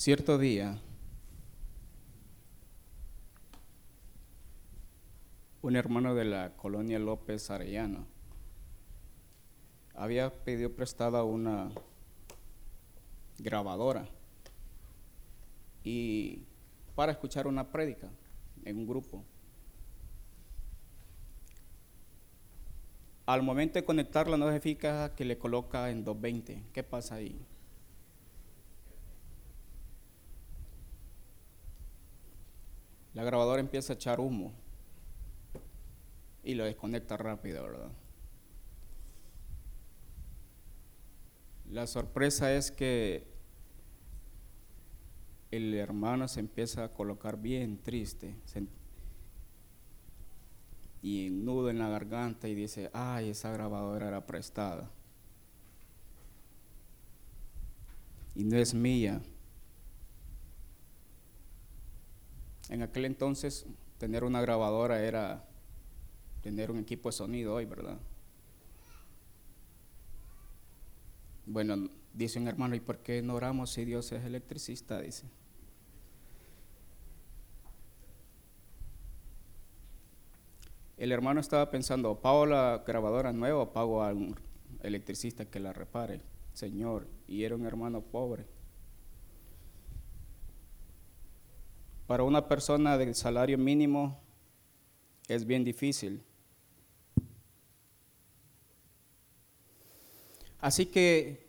Cierto día, un hermano de la colonia López Arellano había pedido prestada una grabadora y para escuchar una prédica en un grupo. Al momento de conectarla no se fija que le coloca en 220. ¿Qué pasa ahí? La grabadora empieza a echar humo y lo desconecta rápido, ¿verdad? La sorpresa es que el hermano se empieza a colocar bien triste y nudo en la garganta y dice, ay, esa grabadora era prestada. Y no es mía. En aquel entonces tener una grabadora era tener un equipo de sonido hoy, ¿verdad? Bueno, dice un hermano, ¿y por qué no oramos si Dios es electricista? Dice. El hermano estaba pensando, ¿pago la grabadora nueva o pago a un electricista que la repare? Señor, y era un hermano pobre. Para una persona del salario mínimo es bien difícil. Así que,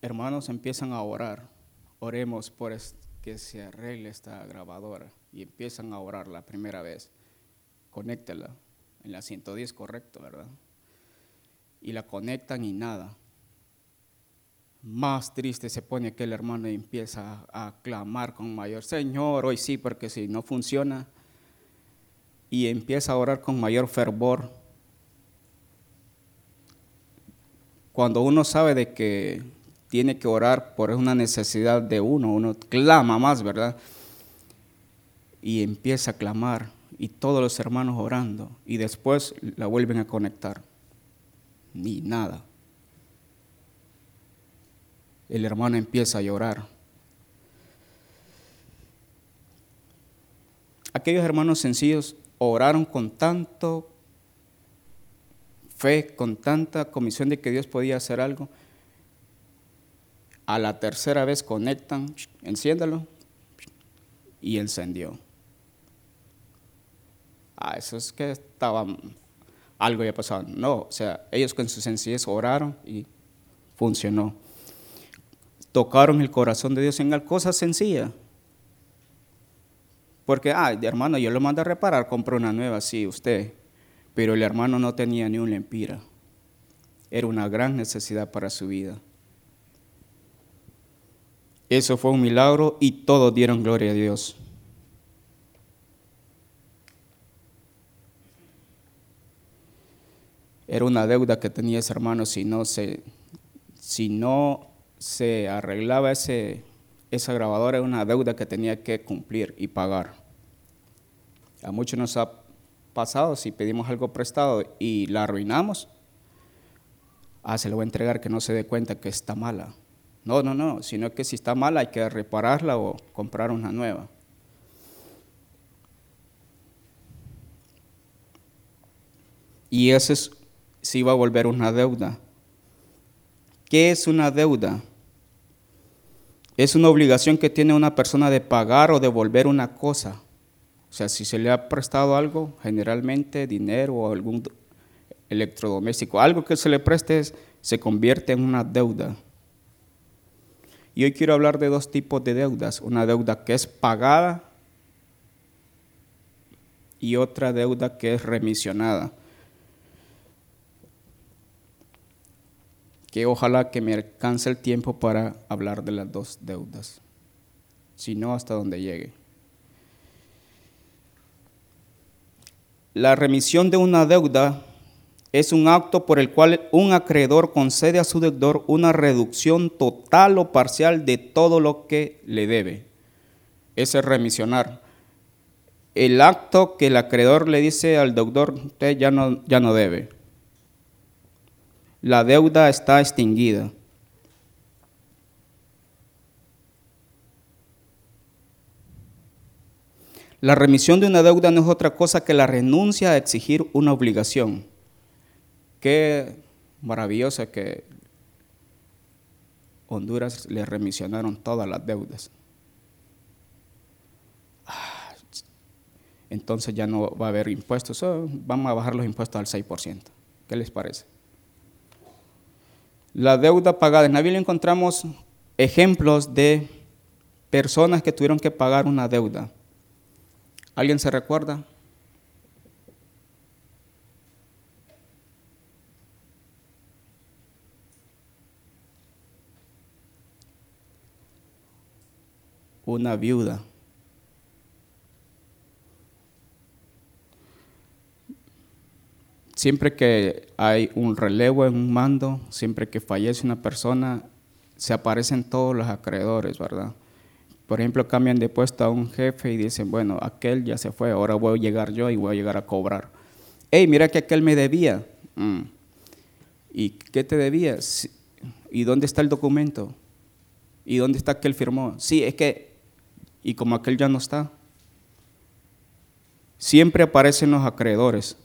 hermanos, empiezan a orar. Oremos por que se arregle esta grabadora. Y empiezan a orar la primera vez. Conéctela en la 110, correcto, ¿verdad? Y la conectan y nada. Más triste se pone aquel hermano y empieza a, clamar con mayor, Señor, hoy sí, porque si no funciona, y empieza a orar con mayor fervor. Cuando uno sabe de que tiene que orar por una necesidad de uno, uno clama más, ¿verdad? Y empieza a clamar y todos los hermanos orando y después la vuelven a conectar. Ni nada. El hermano empieza a llorar. Aquellos hermanos sencillos oraron con tanto fe, con tanta comisión de que Dios podía hacer algo. A la tercera vez conectan, enciéndalo y encendió ah, eso es que estaba, algo ya pasado. No, o sea, ellos con su sencillez oraron y funcionó. Tocaron el corazón de Dios en cosa sencilla. Porque, ah, hermano, yo lo mando a reparar, compró una nueva, sí, usted. Pero el hermano no tenía ni un lempira. Era una gran necesidad para su vida. Eso fue un milagro y todos dieron gloria a Dios. Era una deuda que tenía ese hermano si no se, si no se arreglaba ese, esa grabadora, era una deuda que tenía que cumplir y pagar. A muchos nos ha pasado si pedimos algo prestado y la arruinamos, ah, se lo voy a entregar que no se dé cuenta que está mala. No, no, no, sino que si está mala hay que repararla o comprar una nueva. Y ese es se iba a volver una deuda. ¿Qué es una deuda? Es una obligación que tiene una persona de pagar o devolver una cosa. O sea, si se le ha prestado algo, generalmente dinero o algún electrodoméstico, algo que se le preste se convierte en una deuda. Y hoy quiero hablar de dos tipos de deudas. Una deuda que es pagada y otra deuda que es remisionada. Que ojalá que me alcance el tiempo para hablar de las dos deudas, si no hasta donde llegue. La remisión de una deuda es un acto por el cual un acreedor concede a su deudor una reducción total o parcial de todo lo que le debe. Ese es remisionar. El acto que el acreedor le dice al deudor, usted ya no, ya no debe la deuda está extinguida. La remisión de una deuda no es otra cosa que la renuncia a exigir una obligación. Qué maravilloso que Honduras le remisionaron todas las deudas. Ah, entonces ya no va a haber impuestos, oh, vamos a bajar los impuestos al 6%. ¿Qué les parece? La deuda pagada. En la Biblia encontramos ejemplos de personas que tuvieron que pagar una deuda. ¿Alguien se recuerda? Una viuda. Siempre que hay un relevo en un mando, siempre que fallece una persona, se aparecen todos los acreedores, ¿verdad? Por ejemplo, cambian de puesto a un jefe y dicen, bueno, aquel ya se fue, ahora voy a llegar yo y voy a llegar a cobrar. Hey, mira que aquel me debía. Mm. ¿Y qué te debía? ¿Y dónde está el documento? ¿Y dónde está aquel firmó? Sí, es que, y como aquel ya no está, siempre aparecen los acreedores.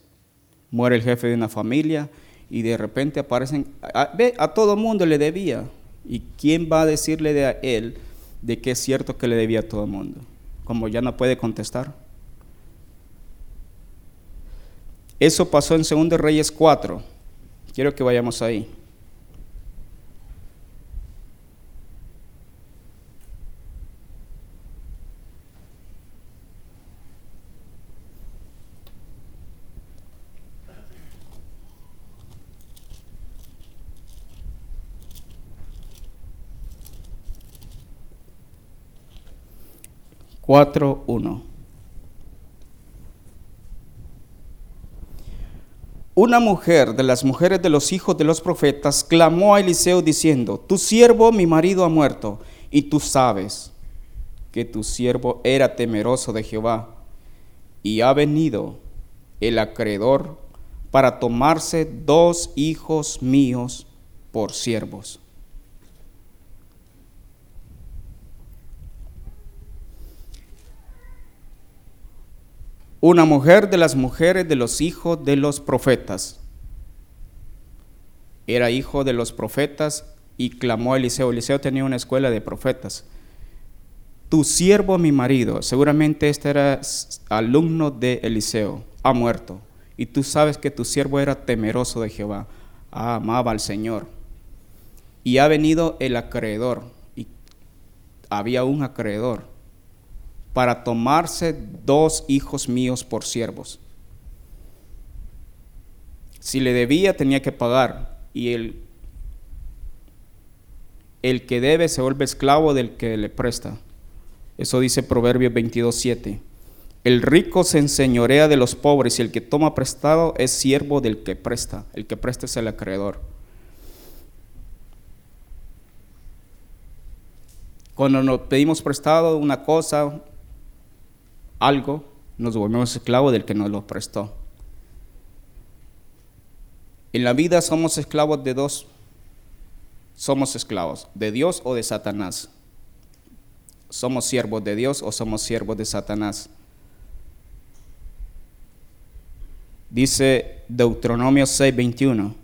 Muere el jefe de una familia y de repente aparecen, a, ve, a todo mundo le debía. ¿Y quién va a decirle de a él? de que es cierto que le debía a todo mundo, como ya no puede contestar. Eso pasó en 2 Reyes 4. Quiero que vayamos ahí. Uno Una mujer de las mujeres de los hijos de los profetas clamó a Eliseo diciendo, Tu siervo, mi marido, ha muerto, y tú sabes que tu siervo era temeroso de Jehová, y ha venido el acreedor para tomarse dos hijos míos por siervos. Una mujer de las mujeres de los hijos de los profetas. Era hijo de los profetas y clamó a Eliseo. Eliseo tenía una escuela de profetas. Tu siervo, mi marido, seguramente este era alumno de Eliseo, ha muerto. Y tú sabes que tu siervo era temeroso de Jehová, amaba al Señor. Y ha venido el acreedor, y había un acreedor para tomarse dos hijos míos por siervos. Si le debía, tenía que pagar. Y el, el que debe se vuelve esclavo del que le presta. Eso dice Proverbios 22.7. El rico se enseñorea de los pobres y el que toma prestado es siervo del que presta. El que presta es el acreedor. Cuando nos pedimos prestado una cosa, algo, nos volvemos esclavos del que nos lo prestó. En la vida somos esclavos de dos. Somos esclavos, de Dios o de Satanás. Somos siervos de Dios o somos siervos de Satanás. Dice Deuteronomio 6:21.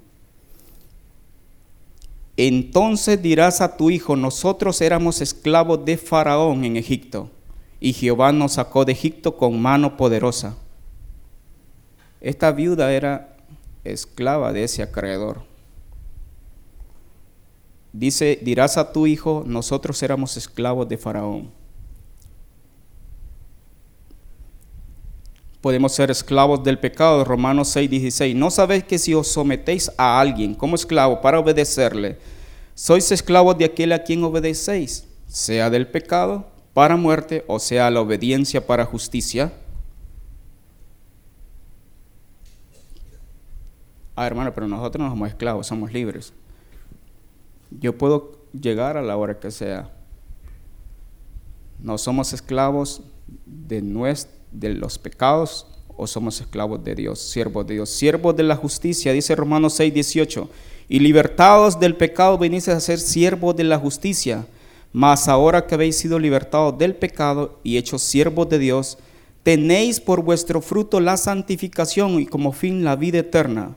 Entonces dirás a tu hijo, nosotros éramos esclavos de Faraón en Egipto y Jehová nos sacó de Egipto con mano poderosa. Esta viuda era esclava de ese acreedor. Dice, dirás a tu hijo, nosotros éramos esclavos de Faraón. Podemos ser esclavos del pecado, Romanos 6, 16. No sabéis que si os sometéis a alguien como esclavo para obedecerle, sois esclavos de aquel a quien obedecéis, sea del pecado para muerte, o sea, la obediencia para justicia. Ah, hermano, pero nosotros no somos esclavos, somos libres. Yo puedo llegar a la hora que sea. No somos esclavos de, de los pecados o somos esclavos de Dios, siervos de Dios, siervos de la justicia, dice Romanos 6, 18. Y libertados del pecado venís a ser siervos de la justicia. Mas ahora que habéis sido libertados del pecado y hechos siervos de Dios, tenéis por vuestro fruto la santificación y como fin la vida eterna.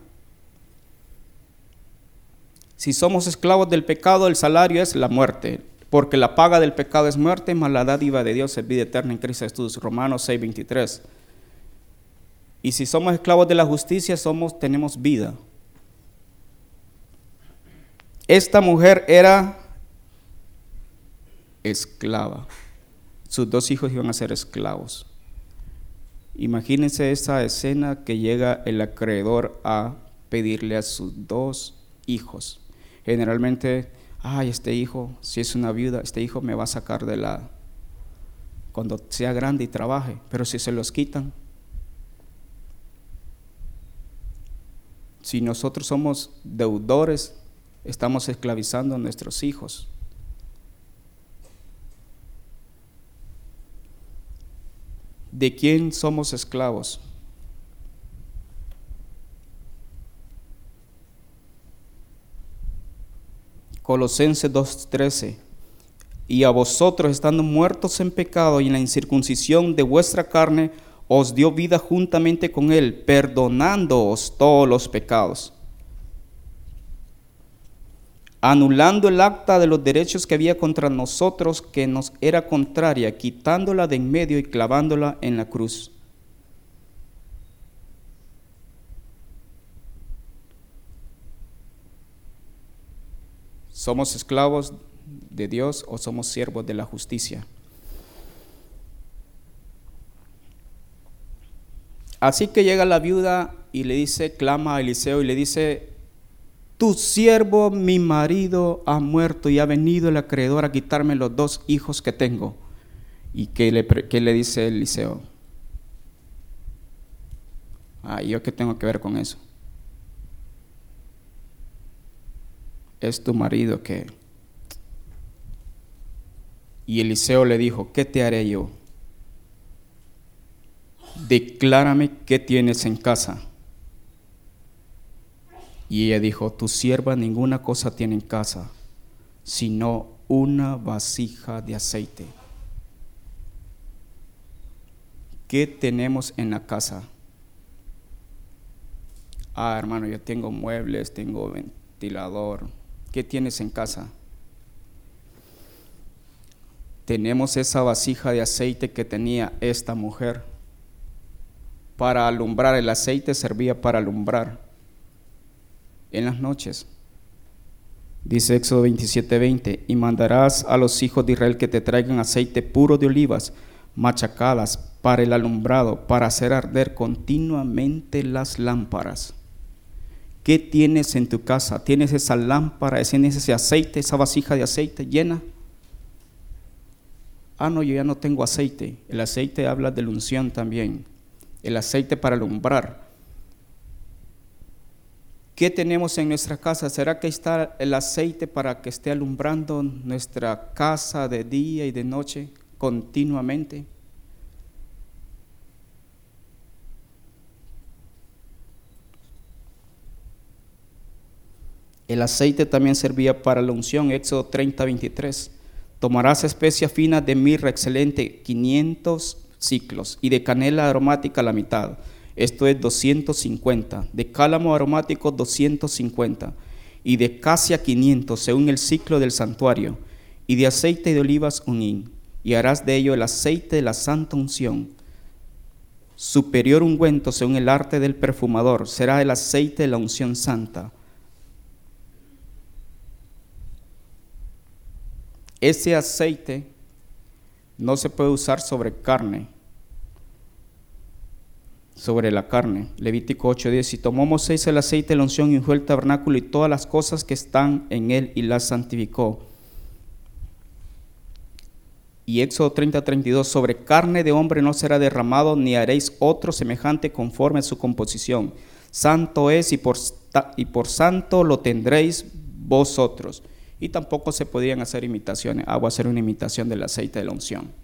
Si somos esclavos del pecado, el salario es la muerte, porque la paga del pecado es muerte, mas la dádiva de Dios es vida eterna en Cristo Jesús. Romanos 6:23. Y si somos esclavos de la justicia, somos, tenemos vida. Esta mujer era esclava. Sus dos hijos iban a ser esclavos. Imagínense esa escena que llega el acreedor a pedirle a sus dos hijos. Generalmente, ay, este hijo, si es una viuda, este hijo me va a sacar de la... cuando sea grande y trabaje, pero si se los quitan. Si nosotros somos deudores, estamos esclavizando a nuestros hijos. ¿De quién somos esclavos? Colosenses 2:13. Y a vosotros, estando muertos en pecado y en la incircuncisión de vuestra carne, os dio vida juntamente con él, perdonándoos todos los pecados anulando el acta de los derechos que había contra nosotros que nos era contraria, quitándola de en medio y clavándola en la cruz. ¿Somos esclavos de Dios o somos siervos de la justicia? Así que llega la viuda y le dice, clama a Eliseo y le dice, tu siervo, mi marido, ha muerto y ha venido el acreedor a quitarme los dos hijos que tengo. ¿Y qué le, dice Eliseo? Ah, ¿yo qué tengo que ver con eso? Es tu marido que... Y Eliseo le dijo, ¿qué te haré yo? Declárame qué tienes en casa y ella dijo, tu sierva ninguna cosa tiene en casa, sino una vasija de aceite. ¿Qué tenemos en la casa? Ah, hermano, yo tengo muebles, tengo ventilador. ¿Qué tienes en casa? Tenemos esa vasija de aceite que tenía esta mujer. Para alumbrar, el aceite servía para alumbrar en las noches. Dice Éxodo 27:20, y mandarás a los hijos de Israel que te traigan aceite puro de olivas machacadas para el alumbrado, para hacer arder continuamente las lámparas. ¿Qué tienes en tu casa? ¿Tienes esa lámpara, tienes ese aceite, esa vasija de aceite llena? Ah, no, yo ya no tengo aceite. El aceite habla de unción también. El aceite para alumbrar. ¿Qué tenemos en nuestra casa? ¿Será que está el aceite para que esté alumbrando nuestra casa de día y de noche continuamente? El aceite también servía para la unción, Éxodo 30, 23. Tomarás especia fina de mirra excelente, 500 ciclos, y de canela aromática la mitad esto es 250, de cálamo aromático 250 y de casia 500 según el ciclo del santuario y de aceite de olivas un hin y harás de ello el aceite de la santa unción. Superior ungüento según el arte del perfumador será el aceite de la unción santa. Ese aceite no se puede usar sobre carne, sobre la carne. Levítico 8:10. Y tomó Moisés el aceite la unción y el tabernáculo y todas las cosas que están en él y las santificó. Y Éxodo 30:32. Sobre carne de hombre no será derramado, ni haréis otro semejante conforme a su composición. Santo es y por, y por santo lo tendréis vosotros. Y tampoco se podían hacer imitaciones. Hago hacer una imitación del aceite de la unción.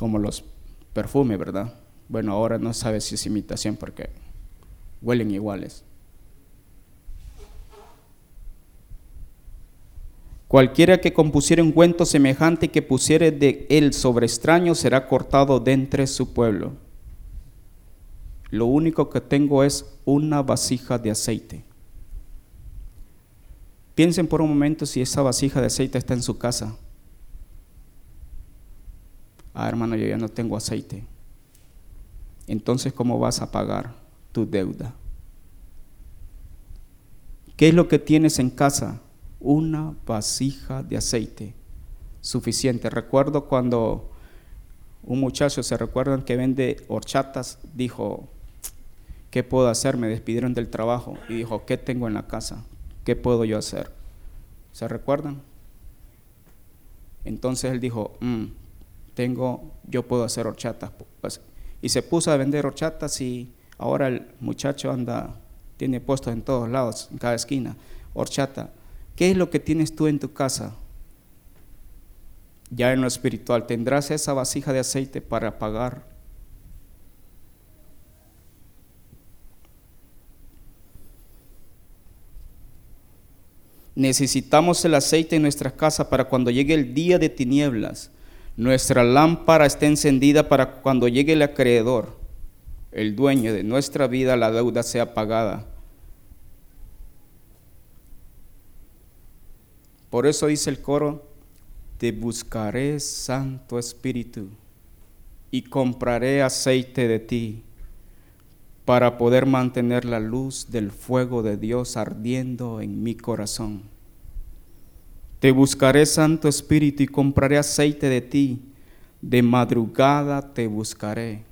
Como los perfumes, ¿verdad? Bueno, ahora no sabe si es imitación porque huelen iguales. Cualquiera que compusiere un cuento semejante que pusiere de él sobre extraño será cortado de entre su pueblo. Lo único que tengo es una vasija de aceite. Piensen por un momento si esa vasija de aceite está en su casa. Ah, hermano, yo ya no tengo aceite. Entonces, ¿cómo vas a pagar tu deuda? ¿Qué es lo que tienes en casa? una vasija de aceite suficiente. Recuerdo cuando un muchacho, se recuerdan que vende horchatas, dijo, ¿qué puedo hacer? Me despidieron del trabajo y dijo, ¿qué tengo en la casa? ¿Qué puedo yo hacer? ¿Se recuerdan? Entonces él dijo, mm, tengo, yo puedo hacer horchatas. Pues, y se puso a vender horchatas y ahora el muchacho anda, tiene puestos en todos lados, en cada esquina, horchata. ¿Qué es lo que tienes tú en tu casa? Ya en lo espiritual, ¿tendrás esa vasija de aceite para pagar? Necesitamos el aceite en nuestra casa para cuando llegue el día de tinieblas. Nuestra lámpara esté encendida para cuando llegue el acreedor, el dueño de nuestra vida, la deuda sea pagada. Por eso dice el coro, te buscaré, Santo Espíritu, y compraré aceite de ti para poder mantener la luz del fuego de Dios ardiendo en mi corazón. Te buscaré, Santo Espíritu, y compraré aceite de ti. De madrugada te buscaré.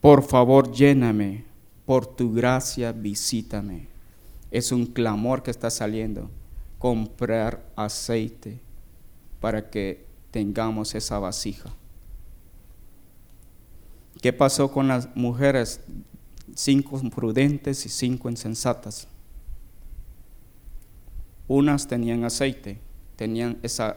Por favor, lléname. Por tu gracia, visítame. Es un clamor que está saliendo comprar aceite para que tengamos esa vasija. ¿Qué pasó con las mujeres? Cinco prudentes y cinco insensatas. Unas tenían aceite, tenían esa,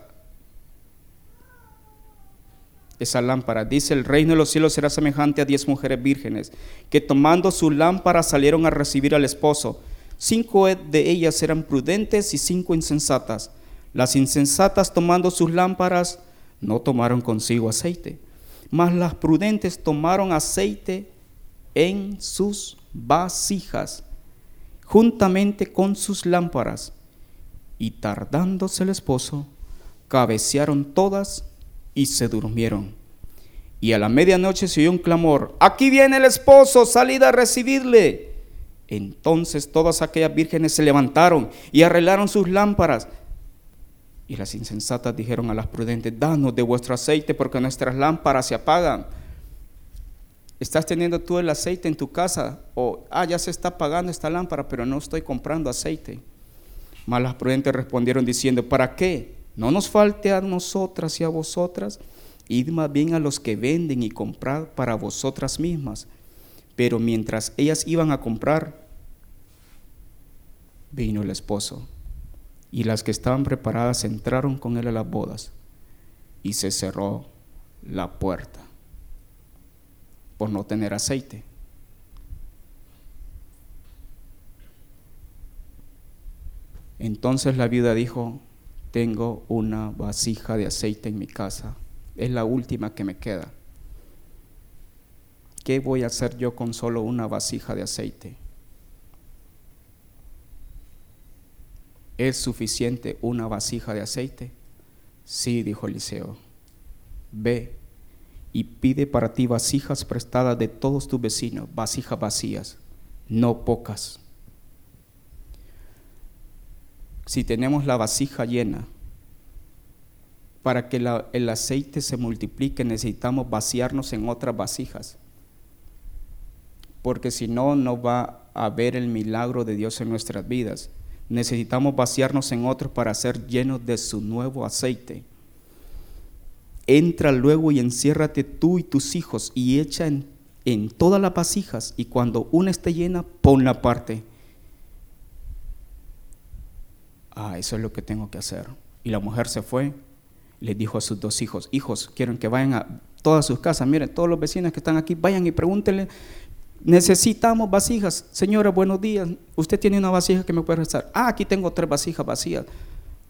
esa lámpara. Dice, el reino de los cielos será semejante a diez mujeres vírgenes, que tomando su lámpara salieron a recibir al esposo. Cinco de ellas eran prudentes y cinco insensatas. Las insensatas tomando sus lámparas no tomaron consigo aceite, mas las prudentes tomaron aceite en sus vasijas, juntamente con sus lámparas. Y tardándose el esposo, cabecearon todas y se durmieron. Y a la medianoche se oyó un clamor, aquí viene el esposo, salid a recibirle. Entonces todas aquellas vírgenes se levantaron y arreglaron sus lámparas. Y las insensatas dijeron a las prudentes, danos de vuestro aceite porque nuestras lámparas se apagan. ¿Estás teniendo tú el aceite en tu casa? O, ah, ya se está apagando esta lámpara, pero no estoy comprando aceite. Mas las prudentes respondieron diciendo, ¿para qué? No nos falte a nosotras y a vosotras. Id más bien a los que venden y comprad para vosotras mismas. Pero mientras ellas iban a comprar, vino el esposo, y las que estaban preparadas entraron con él a las bodas, y se cerró la puerta por no tener aceite. Entonces la viuda dijo, tengo una vasija de aceite en mi casa, es la última que me queda. ¿Qué voy a hacer yo con solo una vasija de aceite? ¿Es suficiente una vasija de aceite? Sí, dijo Eliseo. Ve y pide para ti vasijas prestadas de todos tus vecinos, vasijas vacías, no pocas. Si tenemos la vasija llena, para que el aceite se multiplique necesitamos vaciarnos en otras vasijas porque si no, no va a haber el milagro de Dios en nuestras vidas. Necesitamos vaciarnos en otros para ser llenos de su nuevo aceite. Entra luego y enciérrate tú y tus hijos y echa en, en todas las vasijas y cuando una esté llena, ponla aparte. Ah, eso es lo que tengo que hacer. Y la mujer se fue, le dijo a sus dos hijos, hijos, quieren que vayan a todas sus casas, miren, todos los vecinos que están aquí, vayan y pregúntenle Necesitamos vasijas. Señora, buenos días. Usted tiene una vasija que me puede restar. Ah, aquí tengo tres vasijas vacías.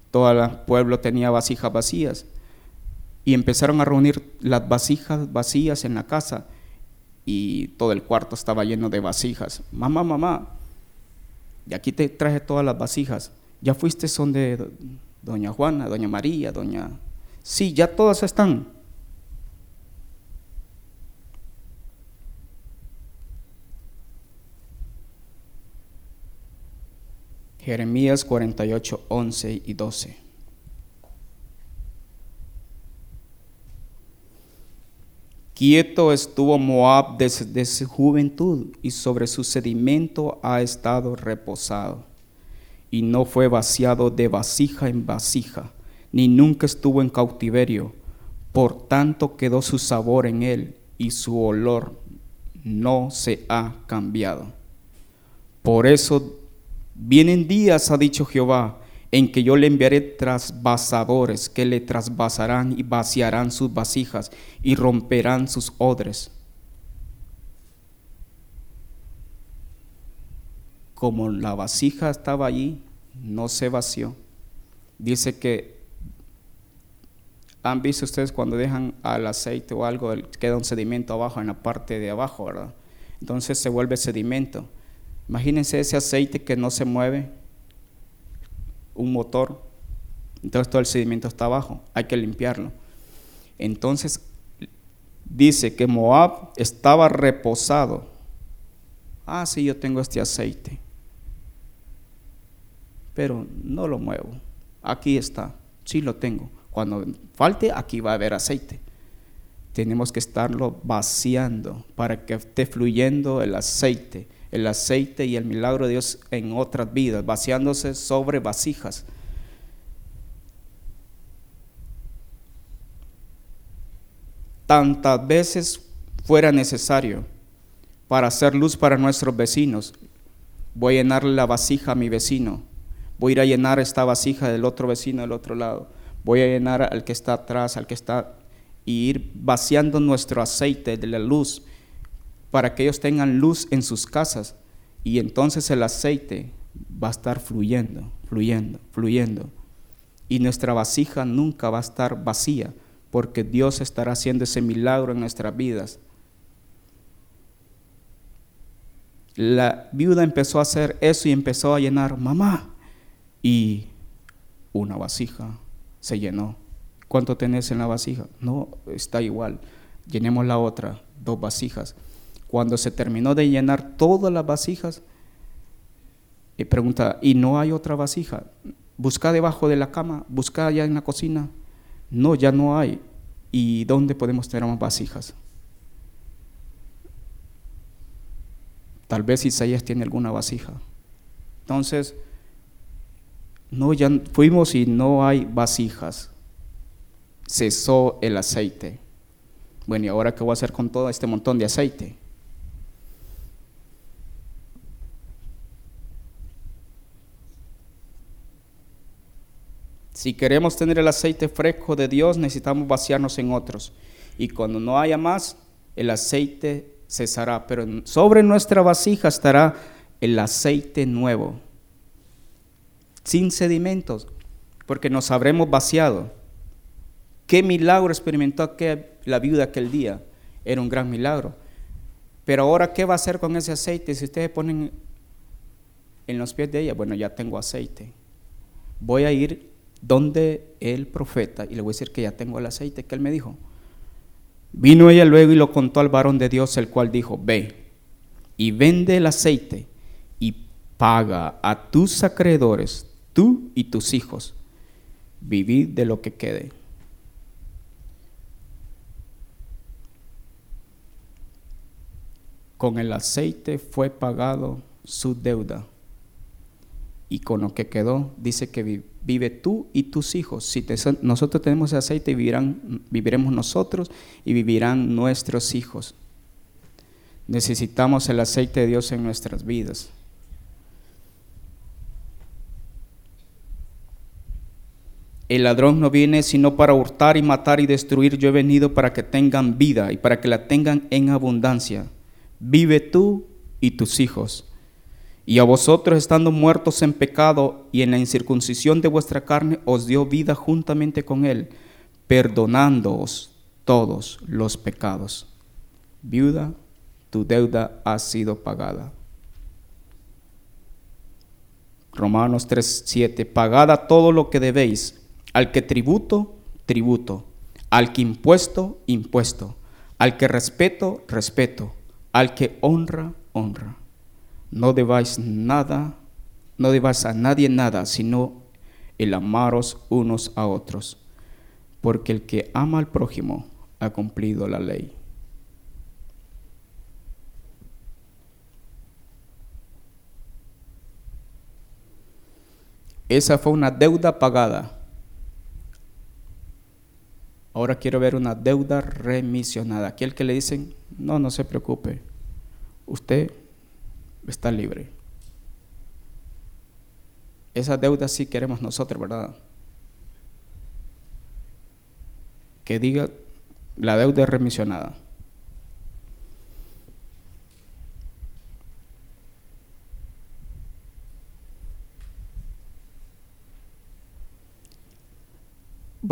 todo el pueblo tenía vasijas vacías. Y empezaron a reunir las vasijas vacías en la casa y todo el cuarto estaba lleno de vasijas. Mamá, mamá, y aquí te traje todas las vasijas. ¿Ya fuiste son de doña Juana, doña María, doña... Sí, ya todas están. Jeremías 48, 11 y 12. Quieto estuvo Moab desde su juventud y sobre su sedimento ha estado reposado. Y no fue vaciado de vasija en vasija, ni nunca estuvo en cautiverio. Por tanto quedó su sabor en él y su olor no se ha cambiado. Por eso vienen días, ha dicho Jehová, en que yo le enviaré trasvasadores que le trasvasarán y vaciarán sus vasijas y romperán sus odres. Como la vasija estaba allí, no se vació. Dice que han visto ustedes cuando dejan al aceite o algo, queda un sedimento abajo en la parte de abajo, ¿verdad? Entonces se vuelve sedimento. Imagínense ese aceite que no se mueve, un motor, entonces todo el sedimento está abajo, hay que limpiarlo. Entonces dice que Moab estaba reposado. Ah, sí, yo tengo este aceite, pero no lo muevo. Aquí está, sí lo tengo. Cuando falte, aquí va a haber aceite. Tenemos que estarlo vaciando para que esté fluyendo el aceite el aceite y el milagro de Dios en otras vidas, vaciándose sobre vasijas. Tantas veces fuera necesario para hacer luz para nuestros vecinos. Voy a llenarle la vasija a mi vecino. Voy a ir a llenar esta vasija del otro vecino del otro lado. Voy a llenar al que está atrás, al que está y ir vaciando nuestro aceite de la luz para que ellos tengan luz en sus casas y entonces el aceite va a estar fluyendo, fluyendo, fluyendo. Y nuestra vasija nunca va a estar vacía porque Dios estará haciendo ese milagro en nuestras vidas. La viuda empezó a hacer eso y empezó a llenar, mamá, y una vasija se llenó. ¿Cuánto tenés en la vasija? No, está igual. Llenemos la otra, dos vasijas. Cuando se terminó de llenar todas las vasijas, y pregunta, ¿y no hay otra vasija? Busca debajo de la cama, busca allá en la cocina. No, ya no hay. ¿Y dónde podemos tener más vasijas? Tal vez Isaías tiene alguna vasija. Entonces, no, ya fuimos y no hay vasijas. Cesó el aceite. Bueno, ¿y ahora qué voy a hacer con todo este montón de aceite? Si queremos tener el aceite fresco de Dios, necesitamos vaciarnos en otros. Y cuando no haya más, el aceite cesará. Pero sobre nuestra vasija estará el aceite nuevo, sin sedimentos, porque nos habremos vaciado. ¿Qué milagro experimentó la viuda aquel día? Era un gran milagro. Pero ahora, ¿qué va a hacer con ese aceite? Si ustedes ponen en los pies de ella, bueno, ya tengo aceite. Voy a ir donde el profeta, y le voy a decir que ya tengo el aceite que él me dijo. Vino ella luego y lo contó al varón de Dios, el cual dijo, ve y vende el aceite y paga a tus acreedores, tú y tus hijos, vivid de lo que quede. Con el aceite fue pagado su deuda y con lo que quedó dice que vive tú y tus hijos. Si nosotros tenemos aceite, vivirán, viviremos nosotros y vivirán nuestros hijos. Necesitamos el aceite de Dios en nuestras vidas. El ladrón no viene sino para hurtar y matar y destruir. Yo he venido para que tengan vida y para que la tengan en abundancia. Vive tú y tus hijos Y a vosotros, estando muertos en pecado y en la incircuncisión de vuestra carne, os dio vida juntamente con Él, perdonándoos todos los pecados. Viuda, tu deuda ha sido pagada. Romanos 3:7, pagada todo lo que debéis, al que tributo, tributo, al que impuesto, impuesto, al que respeto, respeto, al que honra, honra. No debáis nada, no debáis a nadie nada, sino el amaros unos a otros, porque el que ama al prójimo ha cumplido la ley. Esa fue una deuda pagada. Ahora quiero ver una deuda remisionada. Aquel que le dicen, no, no se preocupe, usted está libre. Esa deuda sí queremos nosotros, ¿verdad? Que diga, la deuda remisionada.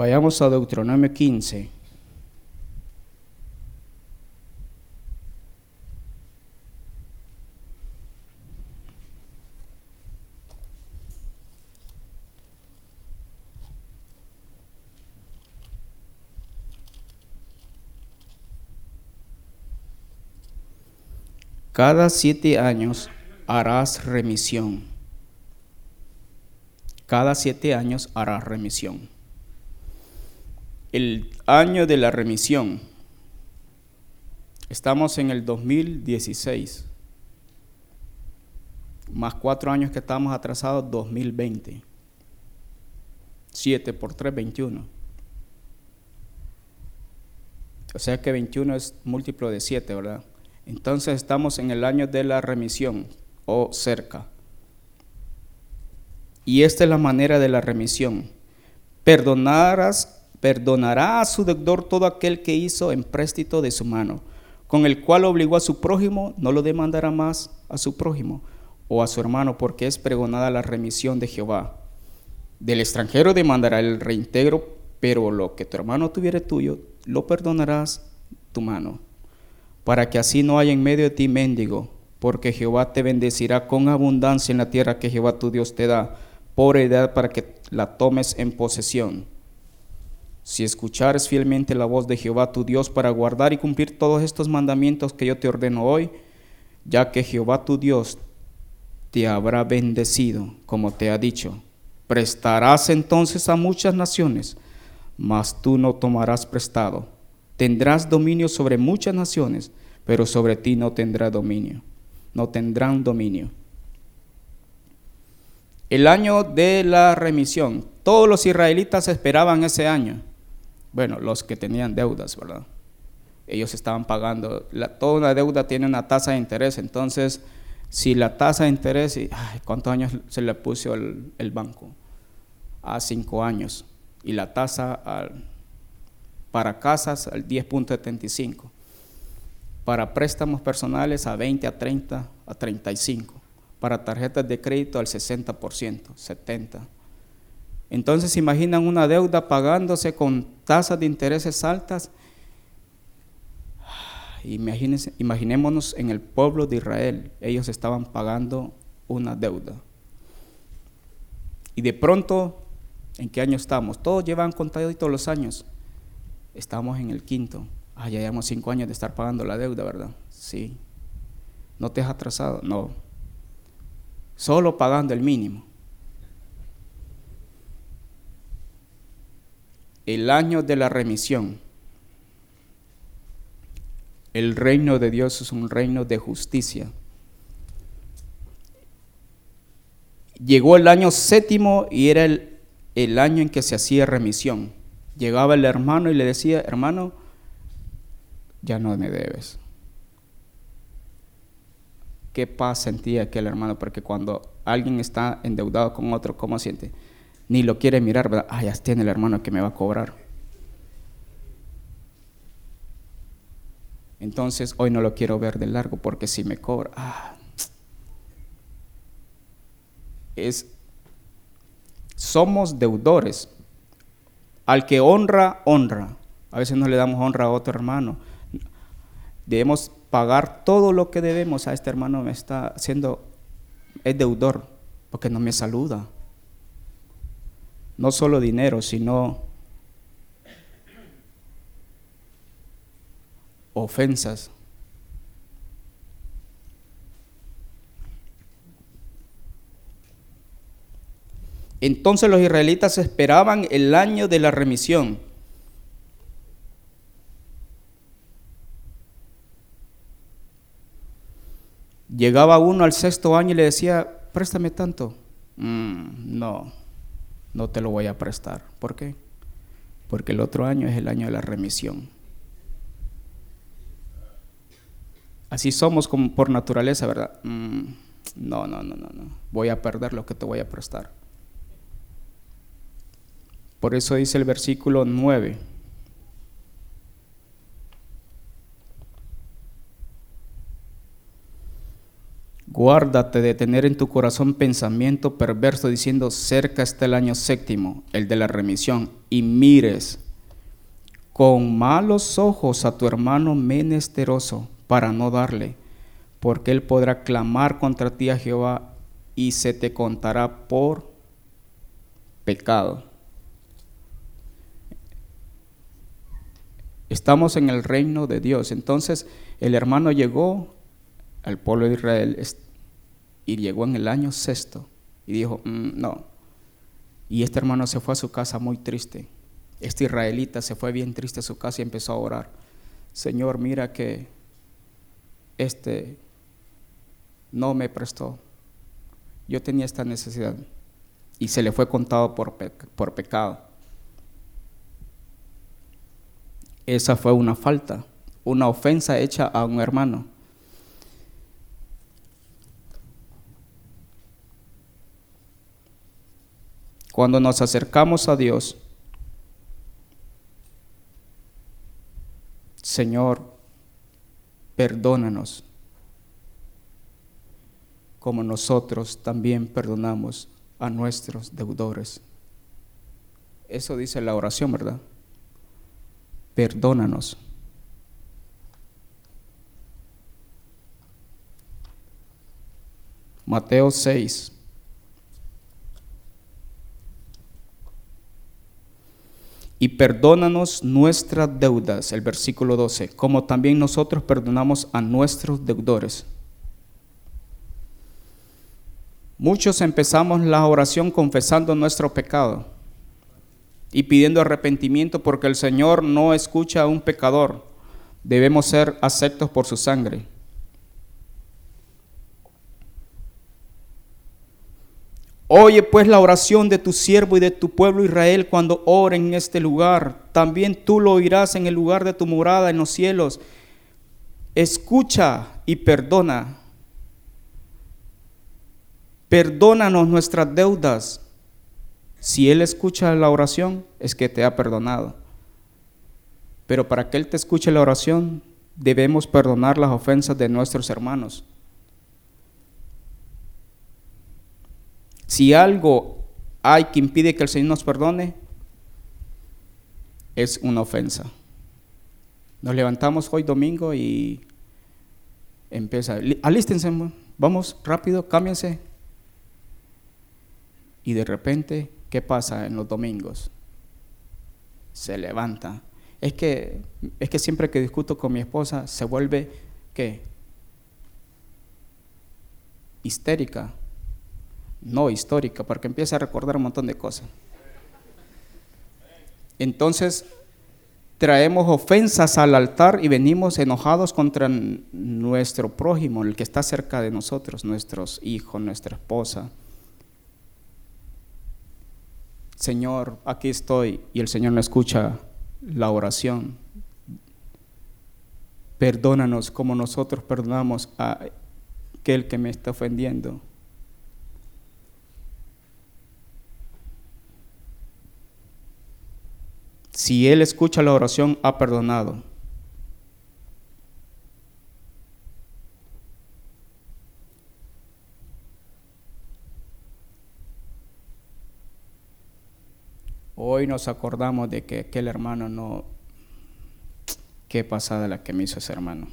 Vayamos a Deuteronomio 15. Cada siete años harás remisión. Cada siete años harás remisión el año de la remisión. Estamos en el 2016, más cuatro años que estamos atrasados, 2020. 7 por 3, 21. O sea que 21 es múltiplo de 7, ¿verdad? Entonces estamos en el año de la remisión o cerca. Y esta es la manera de la remisión. Perdonarás perdonará a su deudor todo aquel que hizo empréstito de su mano, con el cual obligó a su prójimo, no lo demandará más a su prójimo o a su hermano, porque es pregonada la remisión de Jehová. Del extranjero demandará el reintegro, pero lo que tu hermano tuviere tuyo, lo perdonarás tu mano, para que así no haya en medio de ti mendigo, porque Jehová te bendecirá con abundancia en la tierra que Jehová tu Dios te da, por heredad para que la tomes en posesión. Si escuchares fielmente la voz de Jehová tu Dios para guardar y cumplir todos estos mandamientos que yo te ordeno hoy, ya que Jehová tu Dios te habrá bendecido, como te ha dicho, prestarás entonces a muchas naciones, mas tú no tomarás prestado. Tendrás dominio sobre muchas naciones, pero sobre ti no tendrá dominio, no tendrán dominio. El año de la remisión. Todos los israelitas esperaban ese año bueno, los que tenían deudas, ¿verdad? Ellos estaban pagando, toda una deuda tiene una tasa de interés, entonces si la tasa de interés, ¿cuántos años se le puso el, banco? A cinco años. Y la tasa para casas al 10.75. Para préstamos personales a 20, a 30, a 35. Para tarjetas de crédito al 60%, 70%. Entonces imaginan una deuda pagándose con tasas de intereses altas. Imagínense, imaginémonos en el pueblo de Israel, ellos estaban pagando una deuda. Y de pronto, ¿en qué año estamos? Todos llevan contado todos los años. Estamos en el quinto. Ah, ya llevamos cinco años de estar pagando la deuda, ¿verdad? Sí. ¿No te has atrasado? No. Solo pagando el mínimo. El año de la remisión. El reino de Dios es un reino de justicia. Llegó el año séptimo y era el, el, año en que se hacía remisión. Llegaba el hermano y le decía, hermano, ya no me debes. ¿Qué paz sentía aquel hermano? Porque cuando alguien está endeudado con otro, ¿cómo siente? Ni lo quiere mirar, ¿verdad? Ah, ya tiene el hermano que me va a cobrar. Entonces hoy no lo quiero ver de largo porque si me cobra, ah, es, somos deudores. Al que honra, honra. A veces no le damos honra a otro hermano. Debemos pagar todo lo que debemos a este hermano me está haciendo, es deudor, porque no me saluda. No solo dinero, sino ofensas. Entonces los israelitas esperaban el año de la remisión. Llegaba uno al sexto año y le decía, préstame tanto. Mm, no, no te lo voy a prestar. ¿Por qué? Porque el otro año es el año de la remisión. Así somos como por naturaleza, ¿verdad? Mm, no, no, no, no, no. Voy a perder lo que te voy a prestar. Por eso dice el versículo 9. Guárdate de tener en tu corazón pensamiento perverso diciendo, cerca está el año séptimo, el de la remisión, y mires con malos ojos a tu hermano menesteroso para no darle, porque él podrá clamar contra ti a Jehová y se te contará por pecado. Estamos en el reino de Dios. Entonces el hermano llegó al pueblo de Israel y llegó en el año sexto y dijo, mm, no. Y este hermano se fue a su casa muy triste. Este israelita se fue bien triste a su casa y empezó a orar. Señor, mira que este no me prestó. Yo tenía esta necesidad. Y se le fue contado por, por pecado. Esa fue una falta, una ofensa hecha a un hermano. Cuando nos acercamos a Dios, Señor, perdónanos como nosotros también perdonamos a nuestros deudores. Eso dice la oración, ¿verdad? perdónanos. Mateo 6. Y perdónanos nuestras deudas, el versículo 12, como también nosotros perdonamos a nuestros deudores. Muchos empezamos la oración confesando nuestro pecado y pidiendo arrepentimiento porque el Señor no escucha a un pecador. Debemos ser aceptos por su sangre. Oye pues la oración de tu siervo y de tu pueblo Israel cuando oren en este lugar. También tú lo oirás en el lugar de tu morada en los cielos. Escucha y perdona. Perdónanos nuestras deudas si Él escucha la oración, es que te ha perdonado. Pero para que Él te escuche la oración, debemos perdonar las ofensas de nuestros hermanos. Si algo hay que impide que el Señor nos perdone, es una ofensa. Nos levantamos hoy domingo y empieza, alístense, vamos rápido, cámbiense. Y de repente ¿Qué pasa en los domingos? Se levanta. Es que, es que siempre que discuto con mi esposa se vuelve, ¿qué? Histérica. No histórica, porque empieza a recordar un montón de cosas. Entonces, traemos ofensas al altar y venimos enojados contra nuestro prójimo, el que está cerca de nosotros, nuestros hijos, nuestra esposa, Señor, aquí estoy, y el Señor no escucha la oración. Perdónanos como nosotros perdonamos a aquel que me está ofendiendo. Si Él escucha la oración, ha perdonado. Hoy nos acordamos de que aquel hermano no... Qué pasada la que me hizo ese hermano.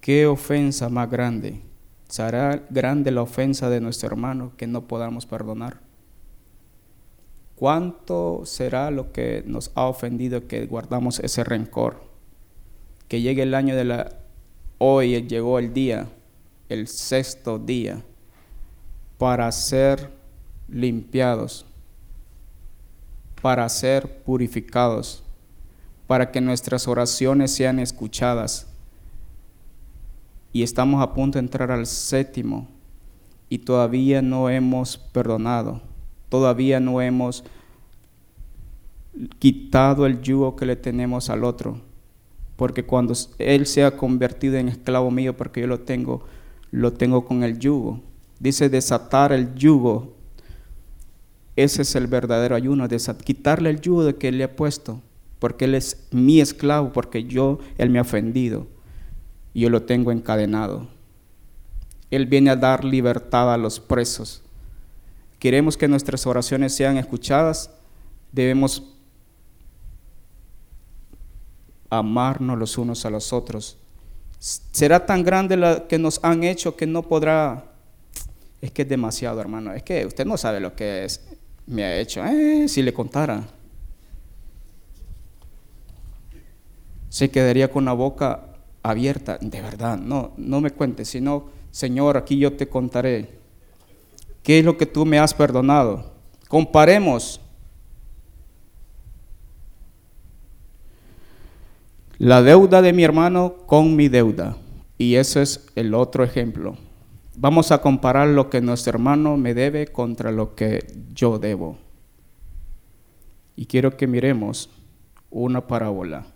Qué ofensa más grande. ¿Será grande la ofensa de nuestro hermano que no podamos perdonar? ¿Cuánto será lo que nos ha ofendido que guardamos ese rencor? Que llegue el año de la... Hoy llegó el día, el sexto día, para ser limpiados, para ser purificados, para que nuestras oraciones sean escuchadas y estamos a punto de entrar al séptimo y todavía no hemos perdonado, todavía no hemos quitado el yugo que le tenemos al otro, porque cuando él se ha convertido en esclavo mío, porque yo lo tengo, lo tengo con el yugo. Dice desatar el yugo. Ese es el verdadero ayuno, quitarle el yugo de que él le ha puesto, porque él es mi esclavo, porque yo, él me ha ofendido yo lo tengo encadenado. Él viene a dar libertad a los presos. Queremos que nuestras oraciones sean escuchadas, debemos amarnos los unos a los otros. Será tan grande lo que nos han hecho que no podrá... Es que es demasiado, hermano. Es que usted no sabe lo que es, me ha hecho. Eh, si le contara. Se quedaría con la boca abierta, de verdad, no, no me cuentes, sino, Señor, aquí yo te contaré. ¿Qué es lo que tú me has perdonado? Comparemos la deuda de mi hermano con mi deuda. Y ese es el otro ejemplo. Vamos a comparar lo que nuestro hermano me debe contra lo que yo debo. Y quiero que miremos una parábola.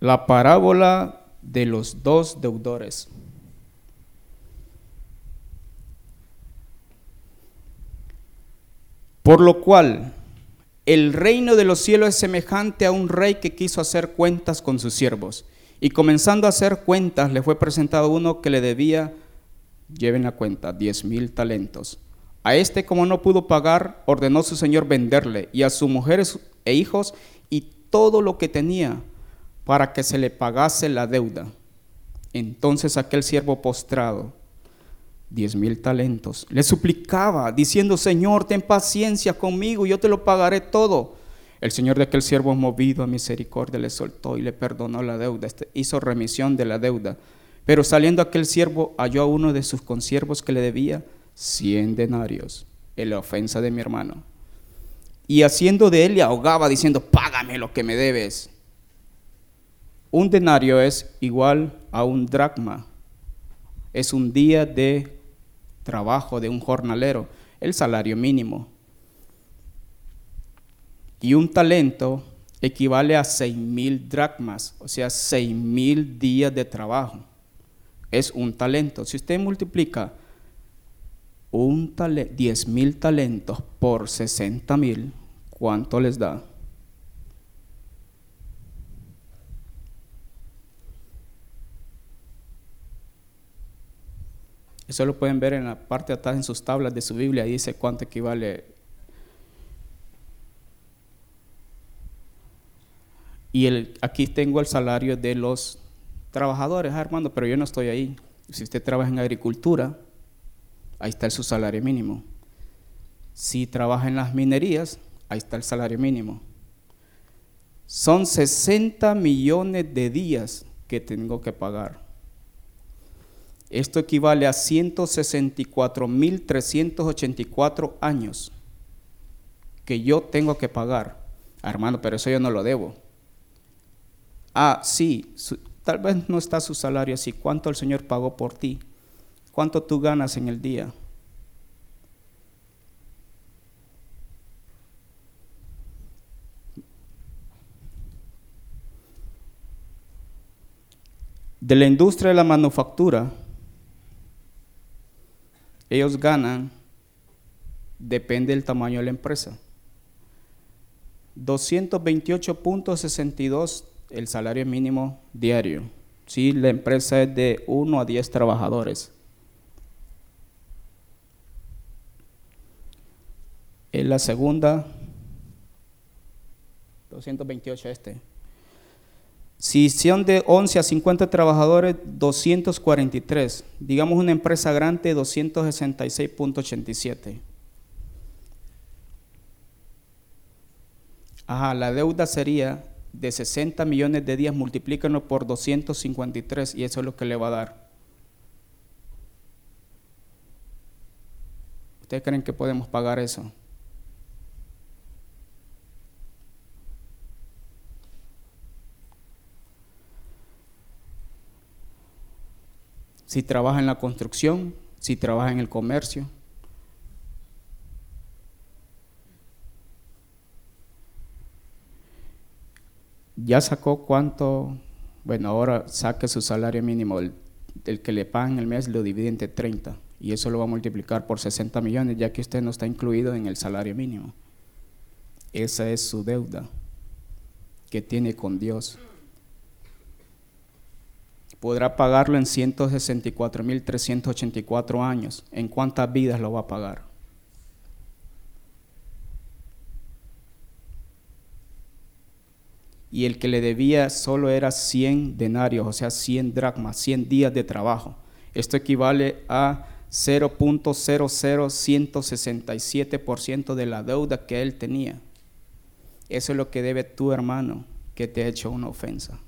La parábola de los dos deudores. Por lo cual, el reino de los cielos es semejante a un rey que quiso hacer cuentas con sus siervos. Y comenzando a hacer cuentas, le fue presentado uno que le debía, lleven la cuenta, diez mil talentos. A este, como no pudo pagar, ordenó su señor venderle y a sus mujeres e hijos y todo lo que tenía para que se le pagase la deuda. Entonces aquel siervo postrado, diez mil talentos, le suplicaba, diciendo, Señor, ten paciencia conmigo, yo te lo pagaré todo. El Señor de aquel siervo movido a misericordia le soltó y le perdonó la deuda, este, hizo remisión de la deuda. Pero saliendo aquel siervo halló a uno de sus consiervos que le debía cien denarios en la ofensa de mi hermano. Y haciendo de él le ahogaba diciendo, págame lo que me debes. Un denario es igual a un dracma. Es un día de trabajo de un jornalero, el salario mínimo. Y un talento equivale a seis mil dracmas, o sea, seis mil días de trabajo. Es un talento. Si usted multiplica un diez mil talentos por 60 mil, ¿cuánto les da? Eso lo pueden ver en la parte de atrás en sus tablas de su Biblia, dice cuánto equivale. Y el, aquí tengo el salario de los trabajadores, ah, hermano, pero yo no estoy ahí. Si usted trabaja en agricultura, ahí está su salario mínimo. Si trabaja en las minerías, ahí está el salario mínimo. Son 60 millones de días que tengo que pagar. Esto equivale a 164.384 años que yo tengo que pagar. Ah, hermano, pero eso yo no lo debo. Ah, sí, tal vez no está su salario así. ¿Cuánto el Señor pagó por ti? ¿Cuánto tú ganas en el día? De la industria de la manufactura, ellos ganan Depende del tamaño de la empresa. 228.62 el salario mínimo diario. Si la empresa es de 1 a 10 trabajadores. En la segunda, 228 este. Si son de 11 a 50 trabajadores, 243. Digamos una empresa grande, 266.87. Ajá, la deuda sería de 60 millones de días, multiplíquenlo por 253 y eso es lo que le va a dar. ¿Ustedes creen que podemos pagar eso? Si trabaja en la construcción, si trabaja en el comercio, ya sacó cuánto, bueno, ahora saque su salario mínimo, el, que le pagan el mes lo divide entre 30 y eso lo va a multiplicar por 60 millones, ya que usted no está incluido en el salario mínimo. Esa es su deuda que tiene con Dios. Podrá pagarlo en 164.384 años. ¿En cuántas vidas lo va a pagar? y el que le debía solo era 100 denarios, o sea, 100 dracmas, 100 días de trabajo. Esto equivale a 0.00167% de la deuda que él tenía. Eso es lo que debe tu hermano que te ha hecho una ofensa.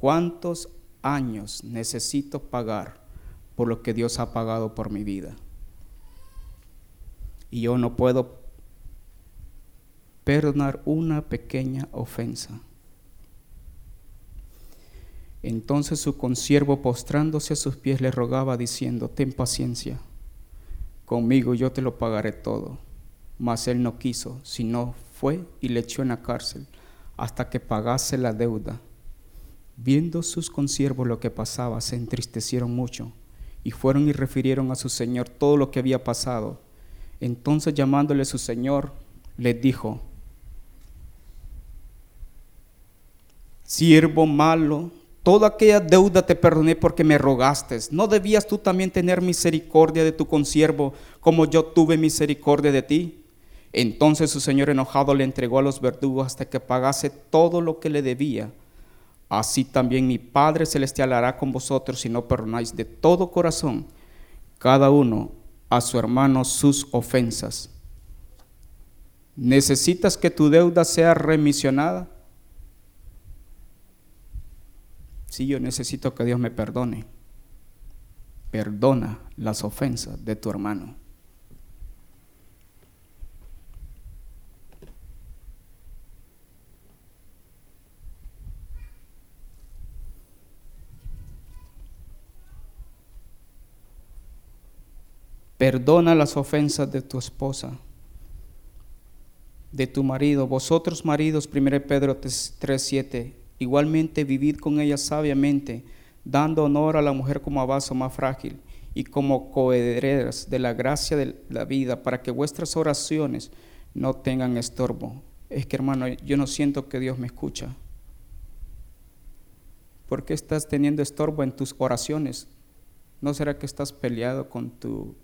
¿Cuántos años necesito pagar por lo que Dios ha pagado por mi vida. Y yo no puedo perdonar una pequeña ofensa. Entonces su consiervo postrándose a sus pies le rogaba diciendo, ten paciencia, conmigo yo te lo pagaré todo. Mas él no quiso, sino fue y le echó en la cárcel hasta que pagase la deuda. Viendo sus consiervos lo que pasaba, se entristecieron mucho y fueron y refirieron a su señor todo lo que había pasado. Entonces llamándole su señor, les dijo, siervo malo, toda aquella deuda te perdoné porque me rogaste. ¿No debías tú también tener misericordia de tu consiervo como yo tuve misericordia de ti? Entonces su señor enojado le entregó a los verdugos hasta que pagase todo lo que le debía. Así también mi Padre Celestial hará con vosotros si no perdonáis de todo corazón cada uno a su hermano sus ofensas. ¿Necesitas que tu deuda sea remisionada? Sí, yo necesito que Dios me perdone. Perdona las ofensas de tu hermano. Perdona las ofensas de tu esposa, de tu marido. Vosotros maridos, 1 Pedro 3:7, igualmente vivid con ella sabiamente, dando honor a la mujer como a vaso más frágil y como coherederas de la gracia de la vida, para que vuestras oraciones no tengan estorbo. Es que hermano, yo no siento que Dios me escucha. ¿Por qué estás teniendo estorbo en tus oraciones? ¿No será que estás peleado con tu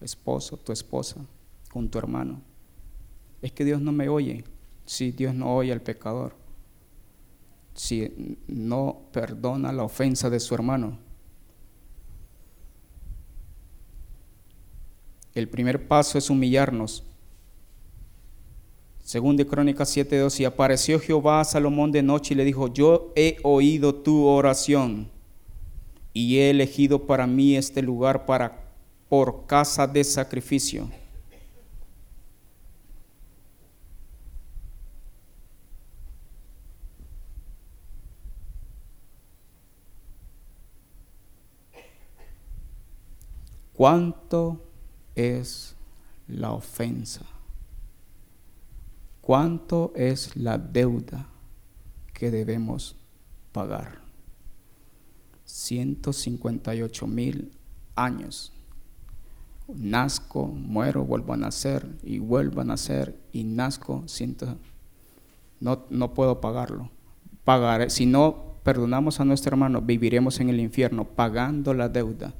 esposo, tu esposa, con tu hermano. Es que Dios no me oye. Si Dios no oye al pecador. Si no perdona la ofensa de su hermano. El primer paso es humillarnos. Según de Crónicas 7:2, y apareció Jehová a Salomón de noche y le dijo, yo he oído tu oración y he elegido para mí este lugar para por casa de sacrificio. ¿Cuánto es la ofensa? ¿Cuánto es la deuda que debemos pagar. 158 mil años. Nazco, muero, vuelvo a nacer y vuelvo a nacer y nazco, siento, no, no puedo pagarlo. Pagaré, si no perdonamos a nuestro hermano, viviremos en el infierno pagando la deuda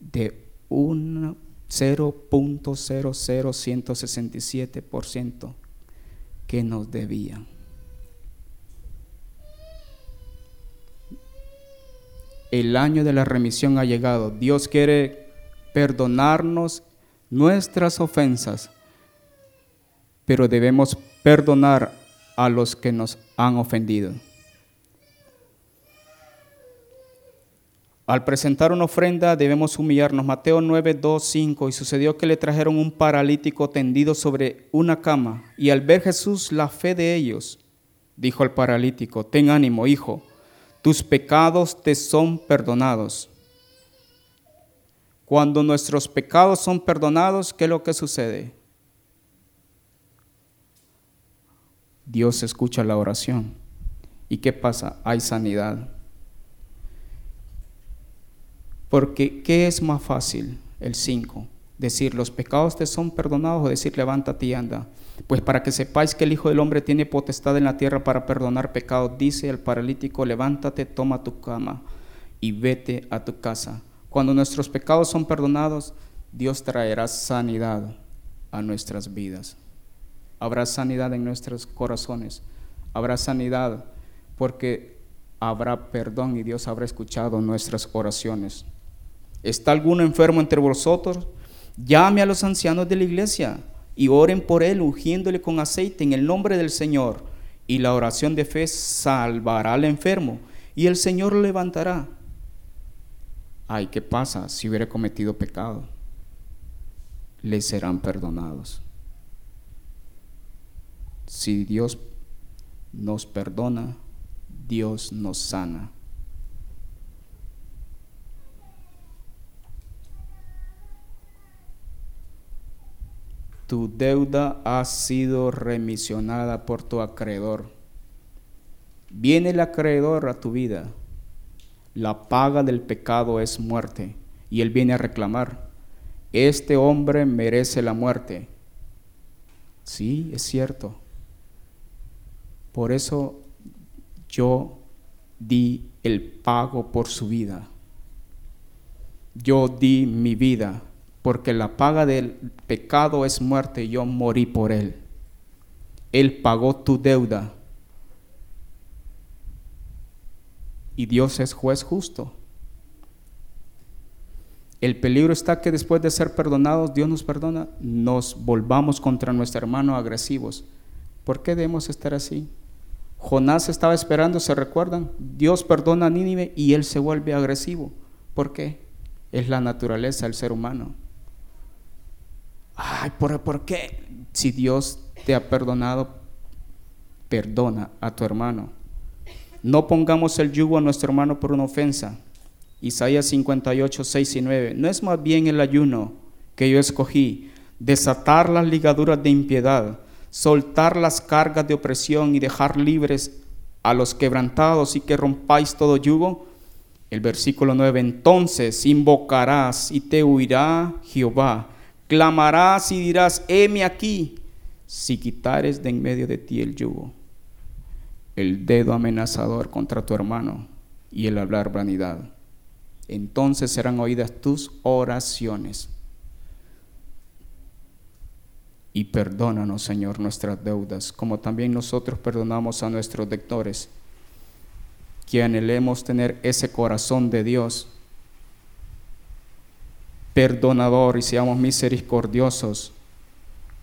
de un 0.00167% que nos debían. El año de la remisión ha llegado. Dios quiere perdonarnos nuestras ofensas, pero debemos perdonar a los que nos han ofendido. Al presentar una ofrenda debemos humillarnos. Mateo 9, 2, 5. Y sucedió que le trajeron un paralítico tendido sobre una cama. Y al ver Jesús la fe de ellos, dijo al paralítico, ten ánimo, hijo, tus pecados te son perdonados. Cuando nuestros pecados son perdonados, ¿qué es lo que sucede? Dios escucha la oración. ¿Y qué pasa? Hay sanidad. Porque, ¿qué es más fácil? El 5. Decir, los pecados te son perdonados o decir, levántate y anda. Pues para que sepáis que el Hijo del Hombre tiene potestad en la tierra para perdonar pecados, dice al paralítico, levántate, toma tu cama y vete a tu casa. Cuando nuestros pecados son perdonados, Dios traerá sanidad a nuestras vidas. Habrá sanidad en nuestros corazones. Habrá sanidad porque habrá perdón y Dios habrá escuchado nuestras oraciones. ¿Está alguno enfermo entre vosotros? Llame a los ancianos de la iglesia y oren por él, ungiéndole con aceite en el nombre del Señor. Y la oración de fe salvará al enfermo y el Señor levantará. Ay, ¿qué pasa si hubiera cometido pecado? Le serán perdonados. Si Dios nos perdona, Dios nos sana. tu deuda ha sido remisionada por tu acreedor. Viene el acreedor a tu vida. La paga del pecado es muerte. Y él viene a reclamar, este hombre merece la muerte. Sí, es cierto. Por eso yo di el pago por su vida. Yo di mi vida porque la paga del pecado es muerte yo morí por él. Él pagó tu deuda. Y Dios es juez justo. El peligro está que después de ser perdonados, Dios nos perdona, nos volvamos contra nuestro hermano agresivos. ¿Por qué debemos estar así? Jonás estaba esperando, ¿se recuerdan? Dios perdona a Nínive y él se vuelve agresivo. ¿Por qué? Es la naturaleza del ser humano. Ay, ¿por, ¿por qué? Si Dios te ha perdonado, perdona a tu hermano. No pongamos el yugo a nuestro hermano por una ofensa. Isaías 58, 6 y 9. No es más bien el ayuno que yo escogí, desatar las ligaduras de impiedad, soltar las cargas de opresión y dejar libres a los quebrantados y que rompáis todo yugo. El versículo 9, entonces invocarás y te huirá Jehová Clamarás y dirás, heme aquí, si quitares de en medio de ti el yugo, el dedo amenazador contra tu hermano y el hablar vanidad. Entonces serán oídas tus oraciones. Y perdónanos, Señor, nuestras deudas, como también nosotros perdonamos a nuestros dectores, que anhelemos tener ese corazón de Dios perdonador y seamos misericordiosos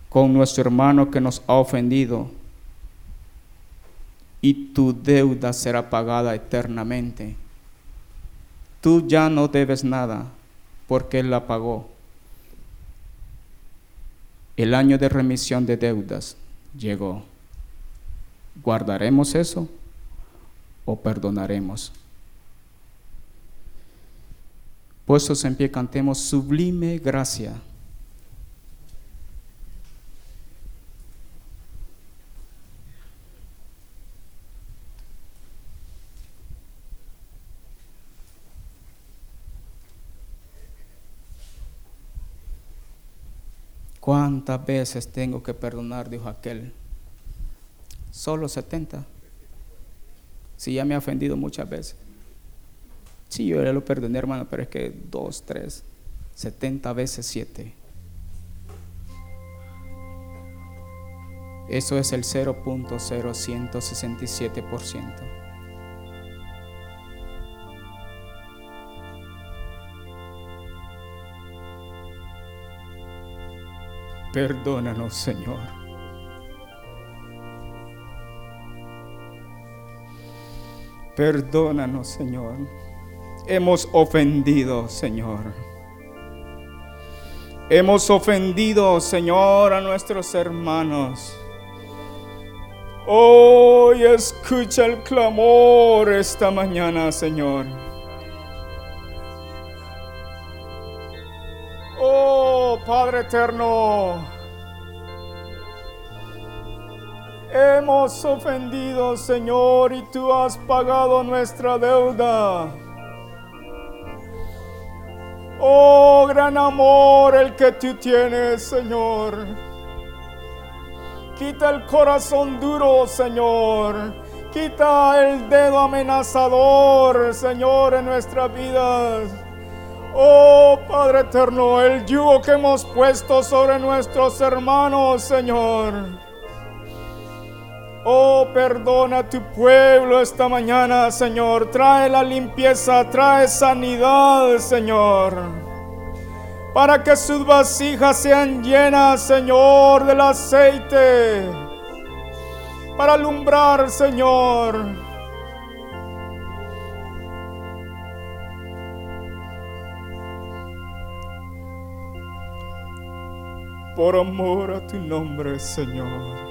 con nuestro hermano que nos ha ofendido y tu deuda será pagada eternamente. Tú ya no debes nada porque Él la pagó. El año de remisión de deudas llegó. ¿Guardaremos eso o perdonaremos? Puestos en pie, cantemos sublime gracia. ¿Cuántas veces tengo que perdonar? Dijo aquel. Solo 70. Si ya me ha ofendido muchas veces. Sí, yo ya lo perdoné, hermano, pero es que dos, tres, 70 veces 7. Eso es el 0.0167%. Perdónanos, Señor. Perdónanos, Señor. Hemos ofendido, Señor. Hemos ofendido, Señor, a nuestros hermanos. Hoy escucha el clamor esta mañana, Señor. Padre eterno, hemos ofendido, Señor, y tú has pagado nuestra deuda. Oh gran amor el que tú tienes, Señor. Quita el corazón duro, Señor. Quita el dedo amenazador, Señor, en nuestras vidas. Oh Padre eterno, el yugo que hemos puesto sobre nuestros hermanos, Señor. Oh, perdona a tu pueblo esta mañana, Señor. Trae la limpieza, trae sanidad, Señor. Para que sus vasijas sean llenas, Señor, del aceite. Para alumbrar, Señor por amor a tu nombre, Señor.